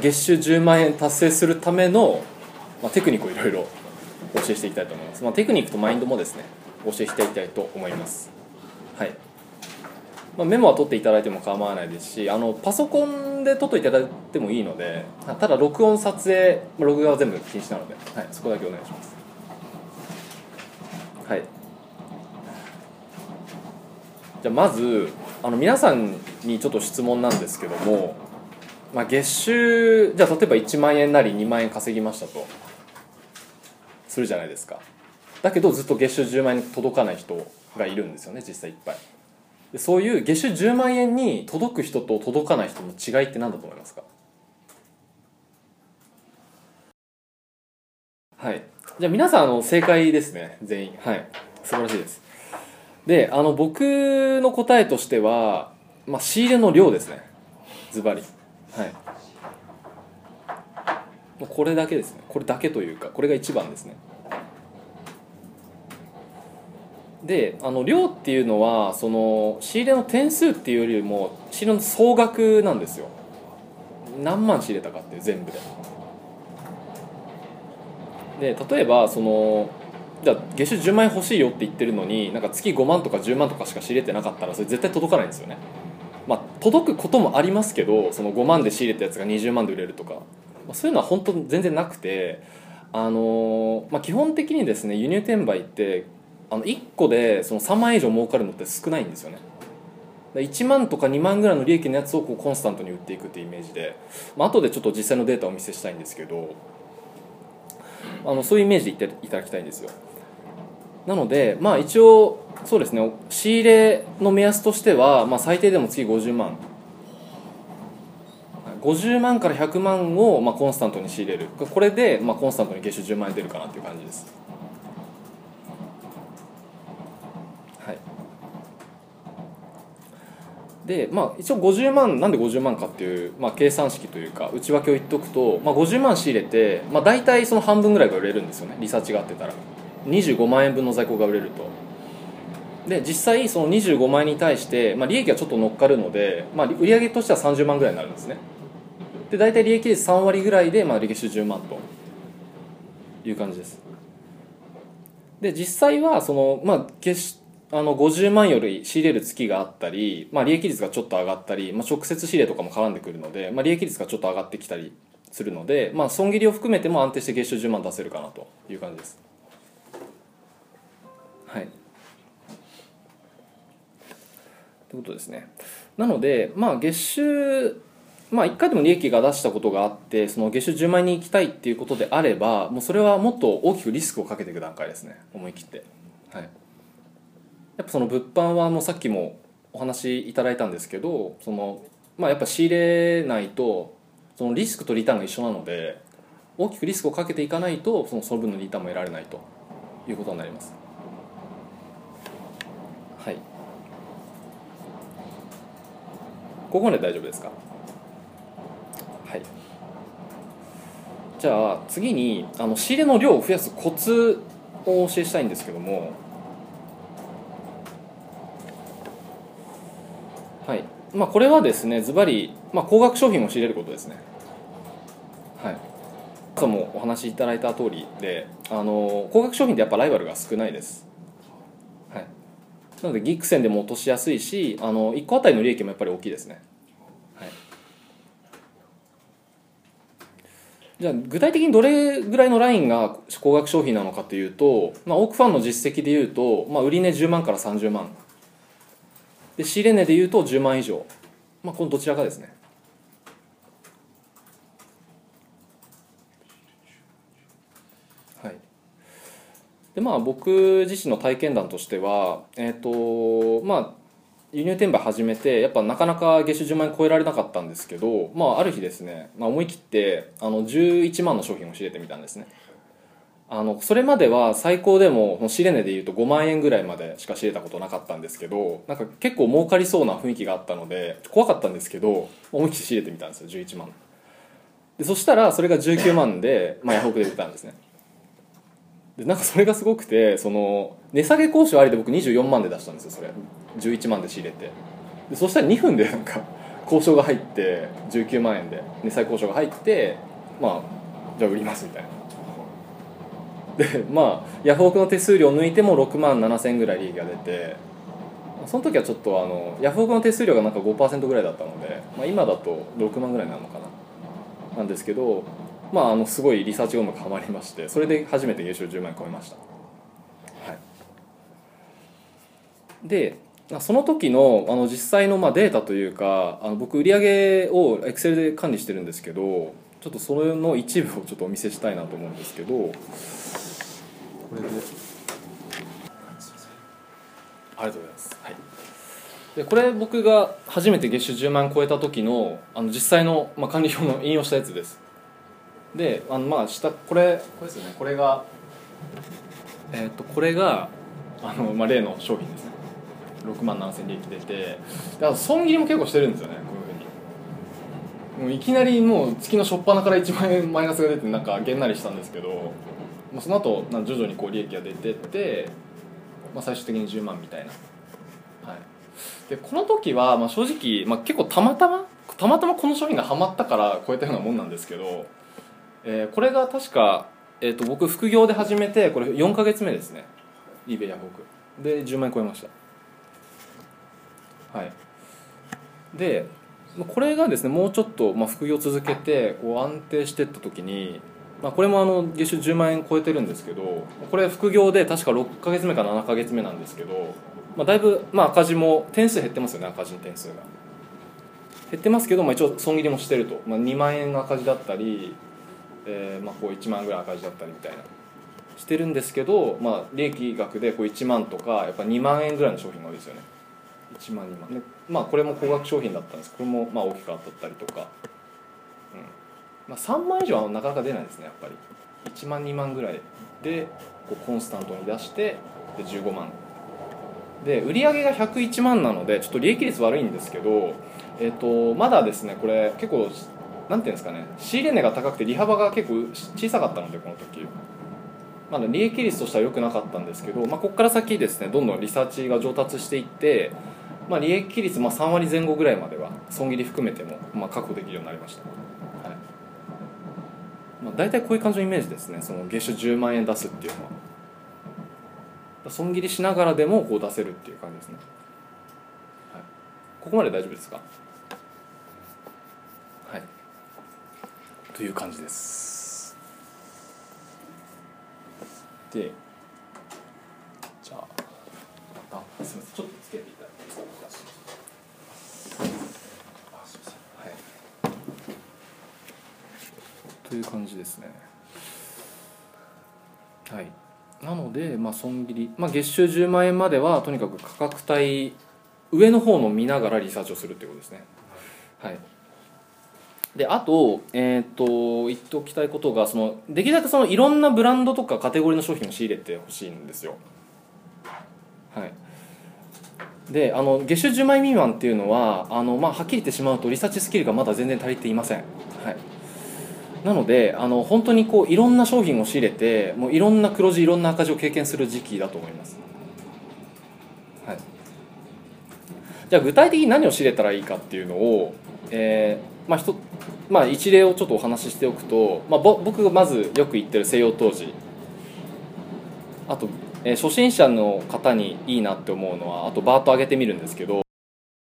月収10万円達成するための、まあ、テクニックをいろいろ教えしていきたいと思います、まあ、テクニックとマインドもですね教えしていきたいと思います。はい。まあ、メモは取っていただいても構わないですしあのパソコンで撮っていただいてもいいのでただ録音撮影録画は全部禁止なので、はい、そこだけお願いします。はい。じゃあまずあの皆さんにちょっと質問なんですけども、まあ、月収じゃあ例えば1万円なり2万円稼ぎましたと。するじゃないですか。だけどずっと月収10万円に届かない人がいるんですよね実際いっぱい。でそういう月収10万円に届く人と届かない人の違いって何だと思いますか？はい。じゃあ皆さんあの正解ですね全員。はい。素晴らしいです。であの僕の答えとしては、まあ、仕入れの量ですね。ズバリ。はい。もうこれだけですね。これだけというかこれが一番ですね。であの量っていうのはその仕入れの点数っていうよりも仕入れの総額なんですよ。何万仕入れたかっていう全部で。で例えばそのじゃあ月収10万円欲しいよって言ってるのになんか月5万とか10万とかしか仕入れてなかったらそれ絶対届かないんですよね。まあ届くこともありますけどその5万で仕入れたやつが20万で売れるとか、まあ、そういうのは本当全然なくてあのまあ、基本的にですね輸入転売ってあの1個でその3万円以上儲かるのって少ないんですよね。1万とか2万ぐらいの利益のやつをこうコンスタントに売っていくっていうイメージで、まあ後でちょっと実際のデータをお見せしたいんですけどあのそういうイメージでいただきたいんですよ。なのでまあ一応そうですね仕入れの目安としては、まあ、最低でも月50万。50万から100万をまあコンスタントに仕入れる。これでまあコンスタントに月収10万円出るかなっていう感じです。はい。でまあ、一応50万なんで50万かっていう、まあ、計算式というか内訳を言っておくと、まあ、50万仕入れて、まあ、大体その半分ぐらいが売れるんですよねリサーチがあってたら。25万円分の在庫が売れると。で実際その25万円に対して、まあ、利益がちょっと乗っかるので、まあ、売上としては30万ぐらいになるんですね。で大体利益率3割ぐらいで、まあ、利益収10万という感じです。で実際はその、まあ、決しあの50万より仕入れる月があったり、まあ、利益率がちょっと上がったり、まあ、直接仕入れとかも絡んでくるので、まあ、利益率がちょっと上がってきたりするので、まあ、損切りを含めても安定して月収10万出せるかなという感じです。はい。ということですね。なのでまあ月収まあ1回でも利益が出したことがあってその月収10万円に行きたいっていうことであればもうそれはもっと大きくリスクをかけていく段階ですね。思い切って。はい。やっぱその物販はもうさっきもお話しいただいたんですけどその、まあ、やっぱ仕入れないとそのリスクとリターンが一緒なので大きくリスクをかけていかないとそのその分のリターンも得られないということになります。はい。ここまで大丈夫ですか？はい。じゃあ次にあの仕入れの量を増やすコツをお教えしたいんですけども。はい。まあ、これはですねズバリ、まあ、高額商品を仕入れることですね。はい。もお話しいただいた通りであの高額商品ってやっぱライバルが少ないです。なのでギック線でも落としやすいしあの1個あたりの利益もやっぱり大きいですね。はい。じゃあ具体的にどれぐらいのラインが高額商品なのかというと、まあ、オークファンの実績でいうと、まあ、売値10万から30万で仕入れ値でいうと10万以上、まあ、このどちらかですね。でまあ僕自身の体験談としてはえっ、ー、とまあ輸入転売始めてやっぱなかなか月収10万円超えられなかったんですけど、まあ、ある日ですね、まあ、思い切ってあの11万の商品を仕入れてみたんですね。あのそれまでは最高でも仕入れ値でいうと5万円ぐらいまでしか仕入れたことなかったんですけどなんか結構儲かりそうな雰囲気があったので怖かったんですけど思い切って仕入れてみたんですよ11万。でそしたらそれが19万で、まあ、ヤフオクで売ったんですね。でなんかそれがすごくてその値下げ交渉ありで僕24万で出したんですよそれ。11万で仕入れて。でそしたら2分でなんか交渉が入って19万円で値下げ交渉が入ってまあじゃあ売りますみたいな。でまあヤフオクの手数料抜いても6万7000円ぐらい利益が出てその時はちょっとあのヤフオクの手数料がなんか5%ぐらいだったので、まあ、今だと6万ぐらいになるのかな。なんですけどまああのすごいリサーチがうまくはまりましてそれで初めて月収10万円超えました。はい。でその時のあの実際のまあデータというかあの僕売上を Excel で管理してるんですけどちょっとそれの一部をちょっとお見せしたいなと思うんですけど。これで。ありがとうございます、はい、でこれ僕が初めて月収10万円超えた時のあの実際の、まあ、管理表の引用したやつですであのまあ下これこれですよね。これがえっ、とこれがあの、まあ、例の商品ですね。6万7000利益出てだから損切りも結構してるんですよねこういうふうに。もういきなりもう月の初っ端から1万円マイナスが出てなんかげんなりしたんですけど、まあ、その後なん徐々にこう利益が出てって、まあ、最終的に10万みたいな、はい、でこの時はまあ正直、まあ、結構たまたまたまたまこの商品がハマったから超えたようなもんなんですけど、えーこれが確か、えー、と僕副業で始めてこれ4か月目ですね。eBay ヤフオク。で10万円超えました。はい。でこれがですねもうちょっと、まあ、副業続けてこう安定していった時に、まあ、これもあの月収10万円超えてるんですけどこれ副業で確か6か月目か7か月目なんですけど、まあ、だいぶ、まあ、赤字も点数減ってますよね赤字の点数が。減ってますけど、まあ、一応損切りもしてると、まあ、2万円赤字だったり、えーまあ、こう1万ぐらい赤字だったりみたいな。してるんですけど、まあ、利益額でこう1万とかやっぱ2万円ぐらいの商品が多いですよね。1万2万。でまあこれも高額商品だったんです。これもまあ大きく当たったりとか、うん。まあ、3万以上はなかなか出ないですねやっぱり。1万2万ぐらいでこうコンスタントに出してで15万。で売上が101万なのでちょっと利益率悪いんですけど、えー、とまだですねこれ結構なんていうんですかね仕入れ値が高くて利幅が結構小さかったのでこの時。まだ利益率としては良くなかったんですけど、まあ、ここから先ですねどんどんリサーチが上達していって、まあ、利益率まあ3割前後ぐらいまでは損切り含めてもまあ確保できるようになりました、はい。まあ、大体こういう感じのイメージですねその月収10万円出すっていうのは。損切りしながらでもこう出せるっていう感じですね、はい、ここまで大丈夫ですかはいという感じです。でじゃああすみません。ちょっとつけていただいていいですか？あすみません。はい。という感じですね。はい。なので、まあ、損切り、まあ、月収10万円まではとにかく価格帯上の方の見ながらリサーチをするっていうことですね。はい。であと,、えー、と言っておきたいことがそのできるだけそのいろんなブランドとかカテゴリーの商品を仕入れてほしいんですよ。はい。であの月収10万円未満っていうのはあの、まあ、はっきり言ってしまうとリサーチスキルがまだ全然足りていません、はい、なのであの本当にこういろんな商品を仕入れてもういろんな黒字いろんな赤字を経験する時期だと思います、はい、じゃあ具体的に何を仕入れたらいいかっていうのを、えーまあ、ひとまあ一例をちょっとお話ししておくと、まあ、ぼ僕がまずよく言ってる西洋当時。あと、えー初心者の方にいいなって思うのはあとバーッと上げてみるんですけど。